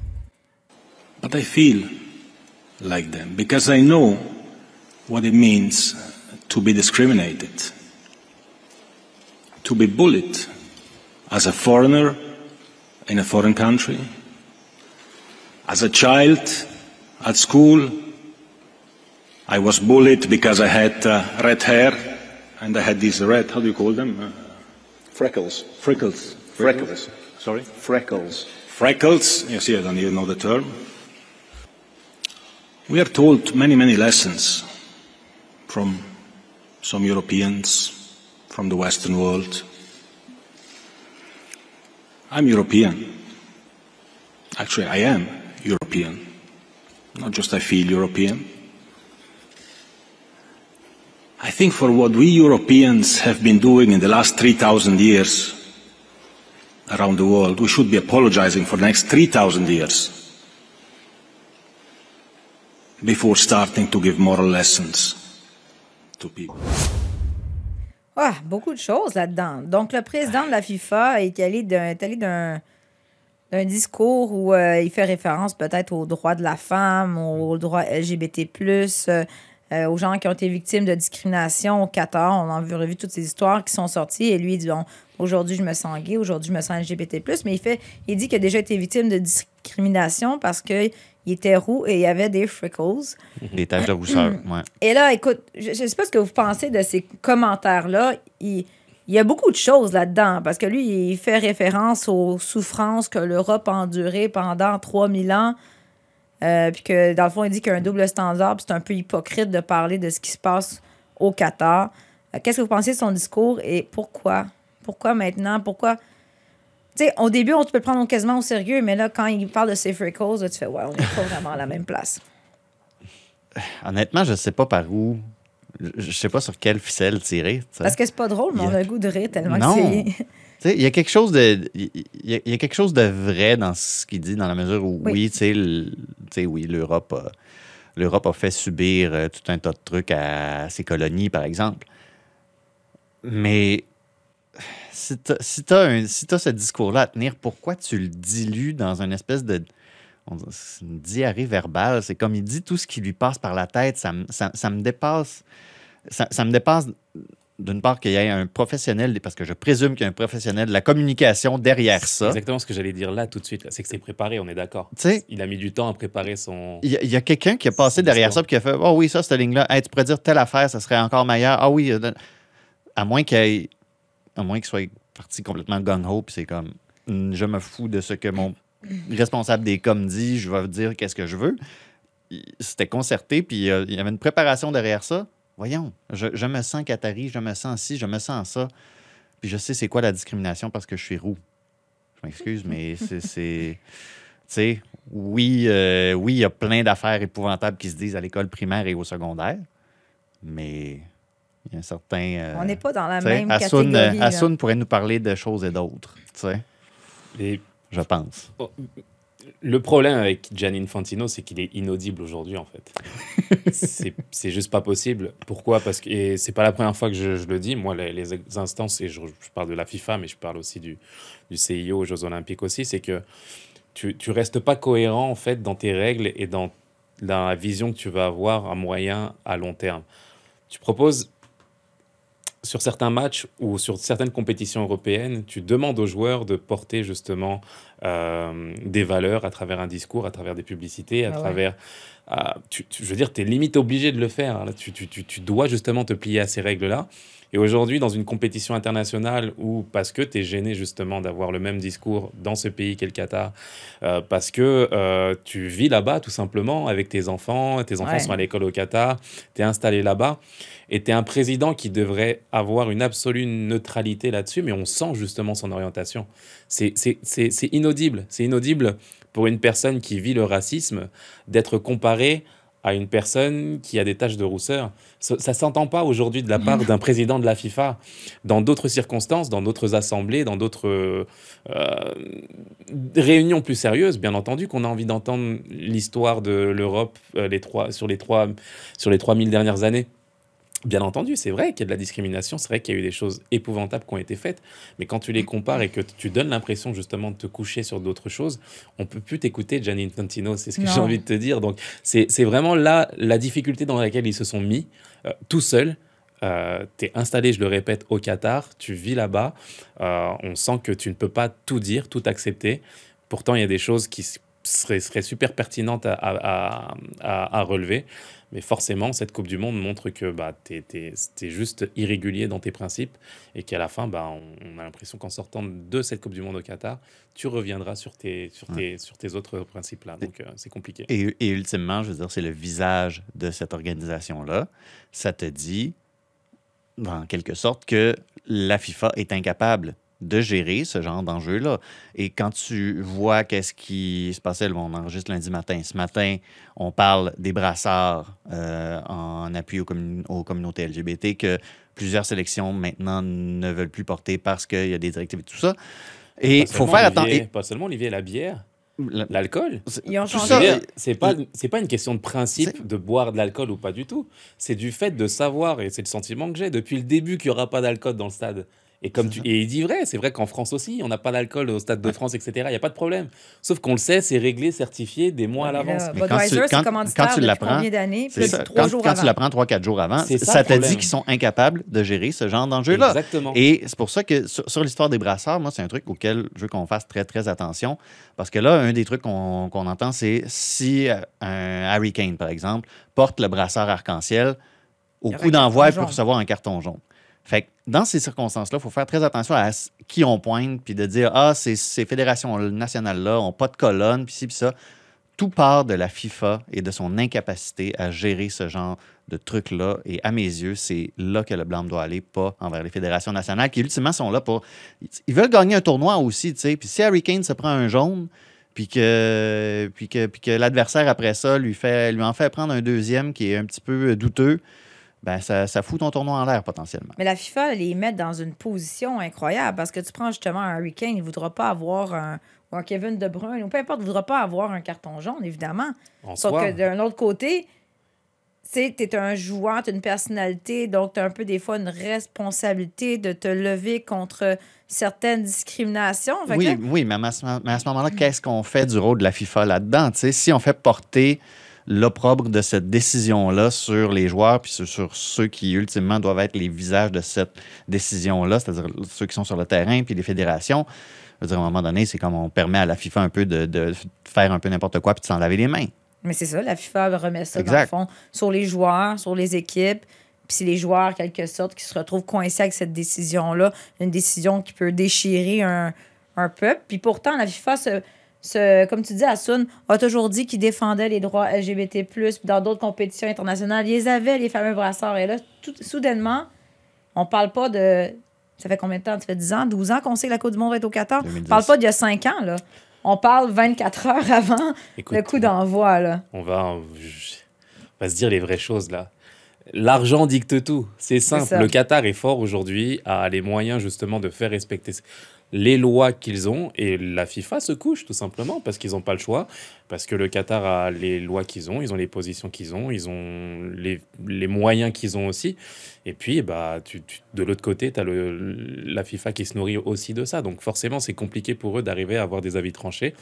But I feel like them because I know what it means to be discriminated, to be bullied as a foreigner in a foreign country, as a child at school. I was bullied because I had uh, red hair and I had these red, how do you call them? Uh, Freckles. freckles. Freckles. Sorry? Freckles. freckles. You see, I don't even know the term. We are told many, many lessons from some Europeans, from the Western world. I'm European. Actually, I am European. Not just I feel European. I think for what we Europeans have been doing in the last 3,000 years, around the world, we should be apologizing for the next 3,000 years before starting to give moral lessons to people. Ah, beaucoup de choses là-dedans. Donc, le président de la FIFA est allé d'un d'un discours où euh, il fait référence peut-être aux droits de la femme, aux droits LGBT+, euh, euh, aux gens qui ont été victimes de discrimination au Qatar. On a vu, revu toutes ces histoires qui sont sorties. Et lui, il dit, bon, aujourd'hui, je me sens gay, aujourd'hui, je me sens LGBT+. Mais il, fait, il dit qu'il a déjà été victime de discrimination parce qu'il était roux et il y avait des freckles. Des taches de rousseur, ouais. Et là, écoute, je ne sais pas ce que vous pensez de ces commentaires-là. Il- il y a beaucoup de choses là-dedans, parce que lui, il fait référence aux souffrances que l'Europe a endurées pendant 3000 ans. Euh, puis que, dans le fond, il dit qu'il y a un double standard, puis c'est un peu hypocrite de parler de ce qui se passe au Qatar. Euh, Qu'est-ce que vous pensez de son discours et pourquoi? Pourquoi maintenant? Pourquoi? Tu sais, au début, on tu peux le prendre quasiment au sérieux, mais là, quand il parle de safer cause, là, tu fais, ouais, on n'est pas vraiment à la même place. Honnêtement, je sais pas par où. Je sais pas sur quelle ficelle tirer. Parce que c'est pas drôle, mais on a- a le goût de rire tellement Non. que c'est. Il y a quelque chose de il y, a- il y a quelque chose de vrai dans ce qu'il dit dans la mesure où Oui. oui, tu sais, le- oui, l'Europe a, l'Europe a fait subir euh, tout un tas de trucs à ses colonies par exemple. Mais si tu si t'as un- si t'as ce discours-là à tenir, pourquoi tu le dilues dans une espèce de on une diarrhée verbale? C'est comme il dit tout ce qui lui passe par la tête. Ça, ça, ça me dépasse. Ça, ça me dépasse d'une part qu'il y ait un professionnel, parce que je présume qu'il y a un professionnel de la communication derrière C'est ça. exactement ce que j'allais dire là tout de suite. C'est que c'est préparé, on est d'accord. Il a mis du temps à préparer son. il y a, quelqu'un qui a passé derrière ça et qui a fait Oh oui, ça, cette ligne-là, Hey, tu pourrais dire telle affaire, ça serait encore meilleur. Ah oui, euh, à moins qu'il soit parti complètement gung-ho, puis c'est comme Hmm, je me fous de ce que mon responsable des coms dit, je vais dire qu'est-ce que je veux. C'était concerté, puis euh, il y avait une préparation derrière ça. Voyons, je, je me sens Qatari, je me sens ci, je me sens ça. Puis je sais c'est quoi la discrimination parce que je suis roux. Je m'excuse, mais c'est. c'est- Tu sais, oui, euh, oui, il y a plein d'affaires épouvantables qui se disent à l'école primaire et au secondaire, mais il y a un certain. euh, On n'est pas dans la même catégorie. euh, là. Hassoun pourrait nous parler de choses et d'autres, tu sais, Et je pense. Le problème avec Gianni Infantino, c'est qu'il est inaudible aujourd'hui, en fait. c'est juste pas possible. Pourquoi? Parce que et c'est pas la première fois que je, je le dis. Moi, les, les instances, et je, je parle de la FIFA, mais je parle aussi du, du CIO aux Jeux Olympiques aussi, c'est que tu, tu restes pas cohérent, en fait, dans tes règles et dans, dans la vision que tu vas avoir à moyen, à long terme. Tu proposes sur certains matchs ou sur certaines compétitions européennes, tu demandes aux joueurs de porter justement euh, des valeurs à travers un discours, à travers des publicités, à Ah ouais. travers... ah, tu, tu- je veux dire, tu es limite obligé de le faire. Là, tu- tu- tu dois justement te plier à ces règles-là. Et aujourd'hui, dans une compétition internationale où, parce que tu es gêné justement d'avoir le même discours dans ce pays qu'est le Qatar, euh, parce que euh, tu vis là-bas tout simplement avec tes enfants, tes enfants Ouais. sont à l'école au Qatar, tu es installé là-bas, et tu es un président qui devrait avoir une absolue neutralité là-dessus, mais on sent justement son orientation. C'est inaudible. C'est inaudible pour une personne qui vit le racisme d'être comparée à une personne qui a des taches de rousseur. Ça ne s'entend pas aujourd'hui de la part d'un président de la FIFA. Dans d'autres circonstances, dans d'autres assemblées, dans d'autres euh, réunions plus sérieuses, bien entendu qu'on a envie d'entendre l'histoire de l'Europe euh, sur, les trois, sur les 3000 dernières années. Bien entendu, c'est vrai qu'il y a de la discrimination, c'est vrai qu'il y a eu des choses épouvantables qui ont été faites, mais quand tu les compares et que tu donnes l'impression justement de te coucher sur d'autres choses, on peut plus t'écouter Gianni Infantino, c'est ce que j'ai envie de te dire. Donc c'est c'est vraiment là la difficulté dans laquelle ils se sont mis, euh, tout seuls. Euh, tu es installé, je le répète, au Qatar, tu vis là-bas, euh, on sent que tu ne peux pas tout dire, tout accepter. Pourtant, il y a des choses qui s- seraient, seraient super pertinentes à, à- à- à- à relever. Mais forcément, cette Coupe du Monde montre que bah, tu es, juste irrégulier dans tes principes et qu'à la fin, bah, on, on a l'impression qu'en sortant de cette Coupe du Monde au Qatar, tu reviendras sur tes, sur tes, sur tes autres principes-là. Donc, euh, c'est compliqué. Et, et ultimement, je veux dire, c'est le visage de cette organisation-là. Ça te dit, en quelque sorte, que la FIFA est incapable de gérer ce genre d'enjeu-là. Et quand tu vois qu'est-ce qui se passait, on enregistre lundi matin. Ce matin, on parle des brassards euh, en appui aux, commun- aux communautés LGBT que plusieurs sélections maintenant ne veulent plus porter parce qu'il y a des directives et tout ça. Et il Pas faut seulement faire attention. Pas seulement Olivier, la bière, La- l'alcool. C'est pas, pas une question de principe de boire de l'alcool ou pas du tout. C'est du fait de savoir, et c'est le sentiment que j'ai depuis le début qu'il n'y aura pas d'alcool dans le stade. Et, comme tu, et il dit vrai, c'est vrai qu'en France aussi, on n'a pas d'alcool au Stade de France, etc. Il n'y a pas de problème. Sauf qu'on le sait, c'est réglé, certifié des mois à l'avance. quand tu- quand- quand l'apprends, Quand, jours quand avant. tu l'apprends 3-4 jours avant, ça, te dit qu'ils sont incapables de gérer ce genre d'enjeu-là. Exactement. Et c'est pour ça que sur, sur l'histoire des brasseurs, moi, c'est un truc auquel je veux qu'on fasse très, très attention. Parce que là, un des trucs qu'on qu'on entend, c'est si euh, un Harry Kane, par exemple, porte le brasseur arc-en-ciel, au coup d'envoi, il carton peut jaune. recevoir un carton jaune. Fait que dans ces circonstances-là, il faut faire très attention à qui on pointe, puis de dire Ah, ces, ces fédérations nationales-là n'ont pas de colonne, puis ci, puis ça. Tout part de la FIFA et de son incapacité à gérer ce genre de trucs-là. Et à mes yeux, c'est là que le blâme doit aller, pas envers les fédérations nationales, qui ultimement sont là pour. Ils veulent gagner un tournoi aussi, tu sais. Puis si Harry Kane se prend un jaune, puis que, puis que, puis que l'adversaire, après ça, lui, fait, lui en fait prendre un deuxième qui est un petit peu douteux, ben ça, ça fout ton tournoi en l'air potentiellement. Mais la FIFA les met dans une position incroyable parce que tu prends justement un Harry Kane, il ne voudra pas avoir un, ou un Kevin De Bruyne, ou peu importe, il ne voudra pas avoir un carton jaune, évidemment. En Sauf soi. que d'un autre côté, tu es un joueur, tu une personnalité, donc tu as un peu des fois une responsabilité de te lever contre certaines discriminations. Oui, là, oui, mais à ce, mais à ce moment-là, qu'est-ce qu'on fait du rôle de la FIFA là-dedans? Tu sais, Si on fait porter l'opprobre de cette décision-là sur les joueurs puis sur, ceux qui, ultimement, doivent être les visages de cette décision-là, c'est-à-dire ceux qui sont sur le terrain puis les fédérations, je veux dire, à un moment donné, c'est comme on permet à la FIFA un peu de, de faire un peu n'importe quoi puis de s'en laver les mains. Mais c'est ça, la FIFA remet ça Exact. dans le fond sur les joueurs, sur les équipes. Puis c'est les joueurs, en quelque sorte, qui se retrouvent coincés avec cette décision-là. Une décision qui peut déchirer un, un peuple. Puis pourtant, la FIFA, se, comme tu dis, Asun, a toujours dit qu'il défendait les droits LGBT. Puis dans d'autres compétitions internationales, ils avaient les fameux brassards. Et là, tout, soudainement, on parle pas de. Ça fait combien de temps? Ça fait 10 ans, 12 ans qu'on sait que la Coupe du Monde va être au Qatar? 2010. On parle pas d'il y a 5 ans, là. On parle 24 heures avant Écoute, le coup d'envoi, là. on va, on va se dire les vraies choses là. L'argent dicte tout. C'est simple. Le Qatar est fort aujourd'hui, a les moyens justement de faire respecter les lois qu'ils ont et la FIFA se couche tout simplement parce qu'ils n'ont pas le choix, parce que le Qatar a les lois qu'ils ont, ils ont les positions qu'ils ont, ils ont les, les moyens qu'ils ont aussi. Et puis, bah, tu, de l'autre côté, tu as le, la FIFA qui se nourrit aussi de ça. Donc forcément, c'est compliqué pour eux d'arriver à avoir des avis tranchés.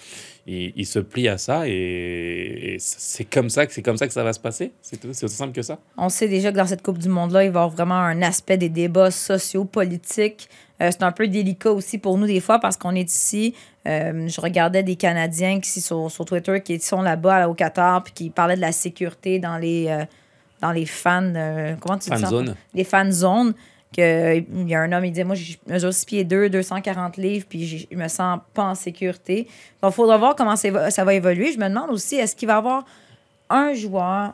Ils, se plient à ça et, c'est comme ça que c'est comme ça que ça va se passer. C'est aussi simple que ça. On sait déjà que dans cette Coupe du Monde-là, il va y avoir vraiment un aspect des débats sociaux, politiques. Euh, c'est un peu délicat aussi pour nous des fois parce qu'on est ici. Euh, je regardais des Canadiens qui sur, sur Twitter qui sont là-bas là, au Qatar puis qui parlaient de la sécurité dans les, euh, dans les fans. comment tu dis ça? zone. Les fan zones. Que, il y a un homme, il dit Moi, je mesure 6 pieds 2, 240 livres, puis je me sens pas en sécurité. Donc, il faudra voir comment ça va évoluer. Je me demande aussi est-ce qu'il va y avoir un joueur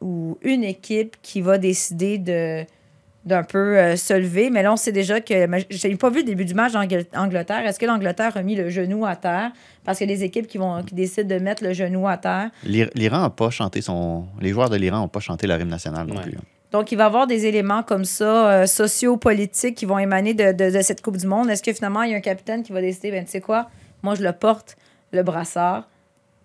ou une équipe qui va décider de d'un peu euh, se lever. Mais là, on sait déjà que. mais J'ai pas vu le début du match d'Angleterre. Est-ce que l'Angleterre a mis le genou à terre? Parce qu'il y a des équipes qui, vont, qui décident de mettre le genou à terre. L'Ir- L'Iran n'a pas chanté son. Les joueurs de l'Iran n'ont pas chanté la rime nationale non Ouais. plus. Donc, il va y avoir des éléments comme ça, euh, sociopolitiques, qui vont émaner de, de- de cette Coupe du Monde. Est-ce que finalement, il y a un capitaine qui va décider, ben, tu sais quoi, moi, je le porte, le brassard.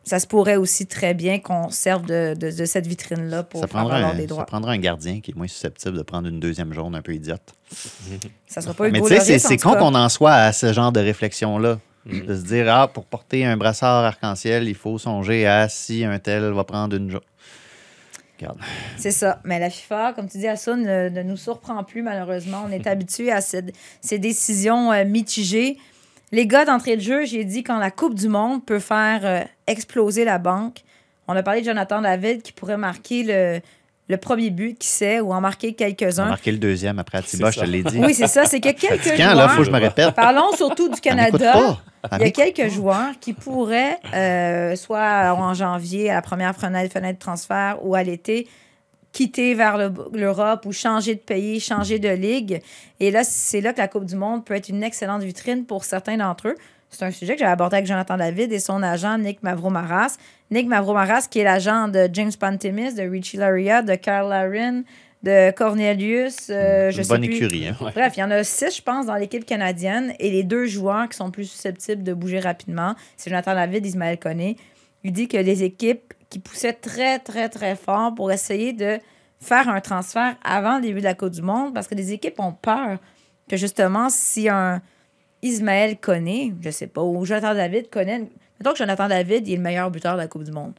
Ça se pourrait aussi très bien qu'on serve de, de- de cette vitrine-là pour Ça faire valoir des ça droits. prendra un gardien qui est moins susceptible de prendre une deuxième jaune un peu idiote. Ça sera pas Mais Hugo tu sais, c'est- con qu'on en soit à ce genre de réflexion-là. De se dire, ah, pour porter un brassard arc-en-ciel, il faut songer à si un tel va prendre une jaune. Regarde. C'est ça. Mais la FIFA, comme tu dis, Assun, ne, ne nous surprend plus, malheureusement. On est habitué à ces décisions euh, mitigées. Les gars d'entrée de jeu, j'ai dit, quand la Coupe du Monde peut faire euh, exploser la banque, on a parlé de Jonathan David qui pourrait marquer le, le premier but, qui sait, ou en marquer quelques-uns. marqué le deuxième après Atiba, je te l'ai dit. Oui, c'est ça. C'est que quelques là, joueurs... faut que je me répète. Parlons surtout du Canada. Il y a quelques joueurs qui pourraient, euh, soit en janvier, à la première fenêtre, fenêtre de transfert, ou à l'été, quitter vers le- l'Europe ou changer de pays, changer de ligue. Et là, c'est là que la Coupe du Monde peut être une excellente vitrine pour certains d'entre eux. C'est un sujet que j'ai abordé avec Jonathan David et son agent Nick Mavromaras. Nick Mavromaras, qui est l'agent de James Pantemis, de Richie Laria, de Carl Larin, de Cornelius. euh, je sais bonne plus. écurie. Hein? Bref, il y en a six, je pense, dans l'équipe canadienne. Et les deux joueurs qui sont plus susceptibles de bouger rapidement, c'est Jonathan David et Ismaël Koné. Il dit que les équipes qui poussaient très, très, très fort pour essayer de faire un transfert avant le début de la Coupe du Monde, parce que les équipes ont peur que justement, si un Ismaël Koné, je sais pas, ou Jonathan David connaît. Mettons que Jonathan David il est le meilleur buteur de la Coupe du Monde.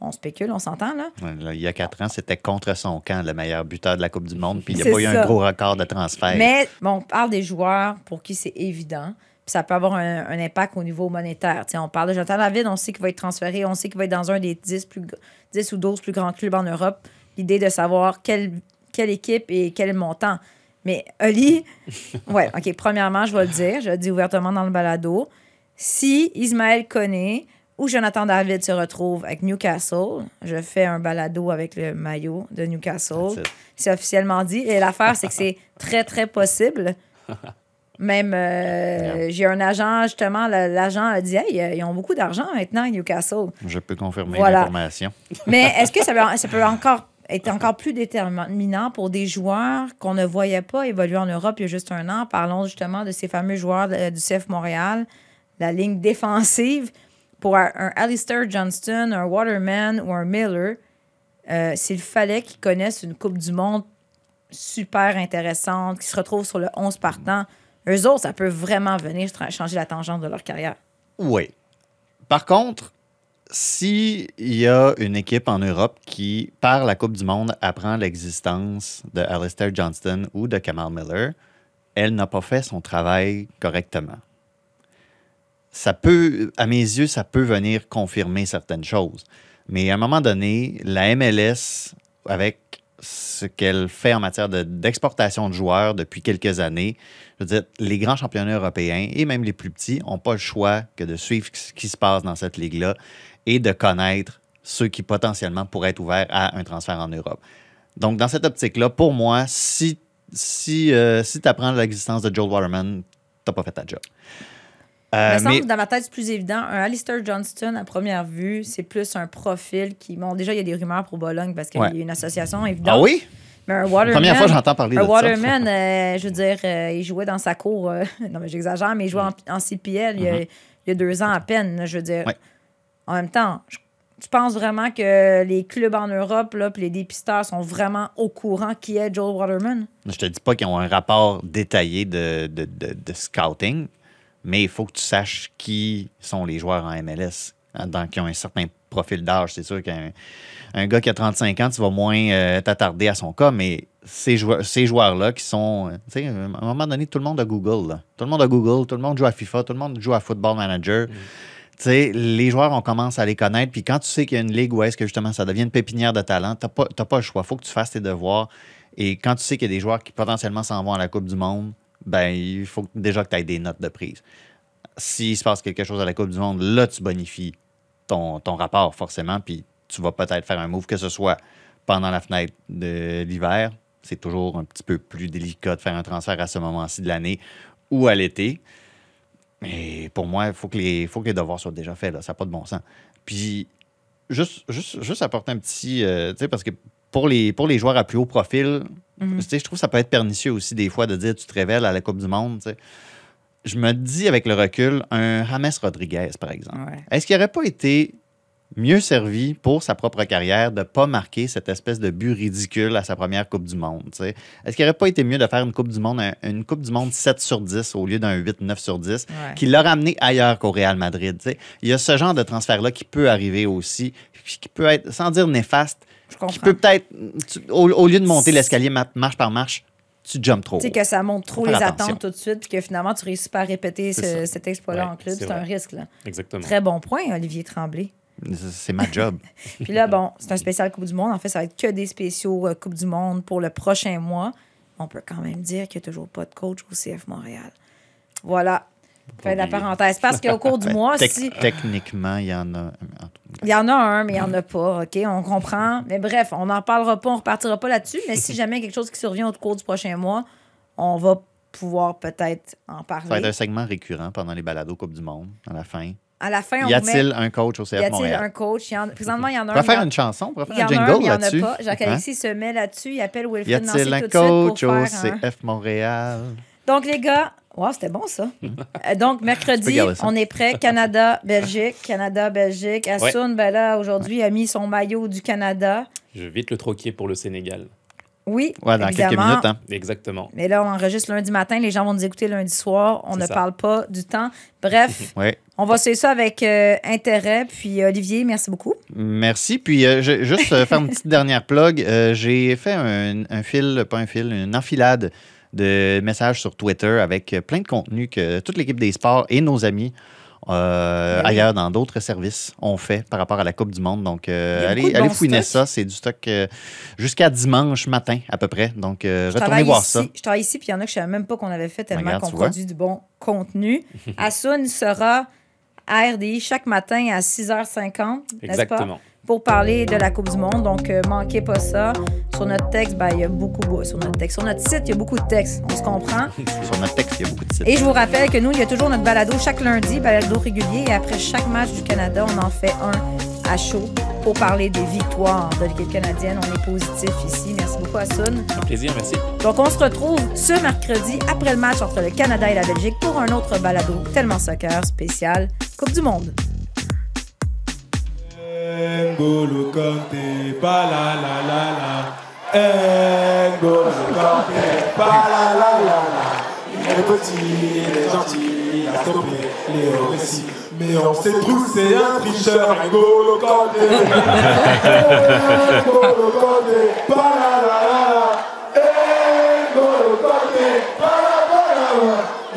On spécule, on s'entend, là? Il y a quatre ans, c'était contre son camp, le meilleur buteur de la Coupe du Monde. Puis il n'y a pas eu un gros record de transfert. Mais bon, on parle des joueurs pour qui c'est évident. Puis ça peut avoir un, un impact au niveau monétaire. T'sais, on parle de Jonathan David, on sait qu'il va être transféré, on sait qu'il va être dans un des 10, plus, gr- 10 ou 12 plus grands clubs en Europe. L'idée de savoir quelle, quelle équipe et quel montant. Mais Oli, ouais, OK, premièrement, je vais le dire, je le dis ouvertement dans le balado. Si Ismaël Koné ou Jonathan David se retrouvent avec Newcastle, je fais un balado avec le maillot de Newcastle. C'est officiellement dit. Et l'affaire, c'est que c'est très, très possible. Même, euh, j'ai un agent, justement, l'agent a dit Hey, euh, ils ont beaucoup d'argent maintenant à Newcastle. Je peux confirmer Voilà. l'information. Mais est-ce que ça peut, ça peut encore être encore plus déterminant pour des joueurs qu'on ne voyait pas évoluer en Europe il y a juste un an? Parlons justement de ces fameux joueurs du CF Montréal, la ligne défensive. Pour un, Alistair Johnston, un Waterman ou un Miller, euh, s'il fallait qu'ils connaissent une Coupe du Monde super intéressante, qui se retrouvent sur le 11 partant, eux autres, ça peut vraiment venir changer la tangente de leur carrière. Oui. Par contre, s'il y a une équipe en Europe qui, par la Coupe du Monde, apprend l'existence de Alistair Johnston ou de Kamal Miller, elle n'a pas fait son travail correctement. Ça peut, à mes yeux, ça peut venir confirmer certaines choses. Mais à un moment donné, la MLS, avec ce qu'elle fait en matière de- d'exportation de, joueurs depuis quelques années, je veux dire, les grands championnats européens et même les plus petits n'ont pas le choix que de suivre ce qui se passe dans cette ligue-là et de connaître ceux qui potentiellement pourraient être ouverts à un transfert en Europe. Donc, dans cette optique-là, pour moi, si, si, euh, si tu apprends l'existence de Joel Waterman, tu pas fait ta job. Euh, me semble mais- que dans ma tête, c'est plus évident. Un Alistair Johnston, à première vue, c'est plus un profil qui. Bon, déjà, il y a des rumeurs pour Bologne parce qu'il Ouais. y a une association évidente. ah oui? Mais un Waterman. Première fois que j'entends parler un de ça. Waterman, euh, je veux dire, euh, il jouait dans sa cour. euh, non, mais j'exagère, mais il jouait en, en CPL il, y a, il y a deux ans à peine. là, Je veux dire. Mm-hmm. Ouais. En même temps, je, tu penses vraiment que les clubs en Europe, là, puis les dépisteurs sont vraiment au courant qui est Joel Waterman? Je te dis pas qu'ils ont un rapport détaillé de, de, de- de scouting, mais il faut que tu saches qui sont les joueurs en MLS, hein, donc qui ont un certain profil d'âge. C'est sûr qu'un un gars qui a 35 ans, tu vas moins euh, t'attarder à son cas, mais ces, joueurs, ces joueurs-là qui sont. euh, Tu sais, à un moment donné, tout le monde a Google. là. Tout le monde a Google, tout le monde joue à FIFA, tout le monde joue à Football Manager. Tu sais, les joueurs, on commence à les connaître. Puis quand tu sais qu'il y a une ligue où est-ce que justement ça devient une pépinière de talent, tu n'as pas, pas le choix. Il faut que tu fasses tes devoirs. Et quand tu sais qu'il y a des joueurs qui potentiellement s'en vont à la Coupe du Monde, ben il faut déjà que tu aies des notes de prise. S'il se passe quelque chose à la Coupe du Monde, là, tu bonifies ton, ton rapport forcément. Puis tu vas peut-être faire un move, que ce soit pendant la fenêtre de l'hiver. C'est toujours un petit peu plus délicat de faire un transfert à ce moment-ci de l'année ou à l'été. Mais pour moi, il faut, que les- faut que les devoirs soient déjà faits. Là. Ça n'a pas de bon sens. Puis, juste, juste, juste apporter un petit. euh, tu sais, parce que pour les, pour les joueurs à plus haut profil, sais, je trouve que ça peut être pernicieux aussi, des fois, de dire tu te révèles à la Coupe du Monde. tu sais. Je me dis avec le recul, un James Rodriguez, par exemple. Ouais. Est-ce qu'il n'aurait pas été mieux servi pour sa propre carrière de ne pas marquer cette espèce de but ridicule à sa première Coupe du Monde? tu sais? Est-ce qu'il n'aurait pas été mieux de faire une Coupe du Monde, un- une Coupe du Monde 7 sur 10 au lieu d'un 8-9 sur 10, Ouais. qui l'a ramené ailleurs qu'au Real Madrid? tu sais? Il y a ce genre de transfert-là qui peut arriver aussi, puis qui peut être, sans dire néfaste, Je qui comprends. peut peut-être, tu- au, au lieu de monter l'escalier ma- marche par marche, tu jumps trop. Tu sais, que ça monte trop les attentes tout de suite, puis que finalement, tu réussis pas à répéter ce- cet exploit-là Ouais, en club. c'est C'est un risque. Là. Exactement. Très bon point, Olivier Tremblay. C'est- ma job. Puis là, bon, c'est un spécial Coupe du Monde. En fait, ça va être que des spéciaux euh, Coupe du Monde pour le prochain mois. On peut quand même dire qu'il n'y a toujours pas de coach au CF Montréal. Voilà. Fin de la parenthèse. Parce qu'au cours du mois, tec- si. Techniquement, il y en a. Il y en a un, mais il n'y en a pas, OK? On comprend. Mais bref, on n'en parlera pas, on ne repartira pas là-dessus. Mais si jamais quelque chose qui survient au cours du prochain mois, on va pouvoir peut-être en Ça va être un parler. segment récurrent pendant les balados Coupe du Monde, à la fin. À la fin, on Y met- a-t-il un coach au Y CF a-t-il Montréal? un coach? Il y en- Présentement, il y en a On un. il y faire une chanson, on Il faire y un en a un, jingle mais il n'y en a là-dessus. pas. Jacques Hein? Alexis se met là-dessus. Il appelle Y Wilfred Nancy a-t-il un tout de suite pour coach au CF Montréal? Donc, les gars, wow, c'était bon ça. Euh, Donc, mercredi, on est prêt. Canada, Belgique. Canada, Belgique. Assoun, ben là, aujourd'hui, a mis son maillot du Canada. Je vais vite le troquer pour le Sénégal. Oui, Ouais, dans quelques évidemment. minutes. Hein? Exactement. Mais là, on enregistre lundi matin. Les gens vont nous écouter lundi soir. On ne ça. parle pas du temps. Bref, Ouais. on va suivre ça avec euh, intérêt. Puis, Olivier, merci beaucoup. Merci. Puis, euh, je- juste euh, faire une petite dernière plug. Euh, J'ai fait un, un fil, pas un fil, une enfilade de messages sur Twitter avec euh, plein de contenu que toute l'équipe des sports et nos amis euh, Ben oui. ailleurs dans d'autres services on fait par rapport à la Coupe du Monde. Donc, euh, allez, fouiner ça. C'est du stock euh, jusqu'à dimanche matin à peu près. Donc, retournez voir ici, ça. Je travaille ici, puis il y en a que je ne savais même pas qu'on avait fait tellement qu'on produit du bon contenu. Asun sera à RDI chaque matin à 6h50, n'est-ce pas? Exactement. Pour parler de la Coupe du Monde. Donc, euh, manquez pas ça. Sur notre texte, ben, il y a beaucoup. Sur notre texte. Sur notre site, il y a beaucoup de textes. On se comprend. Sur notre texte, il y a beaucoup de sites. Et je vous rappelle que nous, il y a toujours notre balado chaque lundi, balado régulier. Et après chaque match du Canada, on en fait un à chaud pour parler des victoires de l'équipe canadienne. On est positif ici. Merci beaucoup, Asun. Un plaisir, merci. Donc, on se retrouve ce mercredi après le match entre le Canada et la Belgique pour un autre balado tellement soccer spécial Coupe du Monde. N'Golo Kanté, pa la la la la. N'Golo Kanté, pa la la la la. Il est petit, il est gentil, il a stoppé récits. Mais on sait tous c'est un tricheur, la la la la.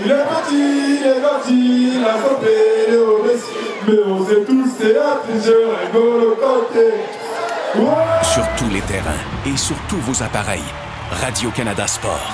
Il est petit, il est gentil, il a stoppé les récits. Mais on sait tous c'est un tricheur, Kanté. Ouais. Sur tous les terrains et sur tous vos appareils. Radio-Canada Sport.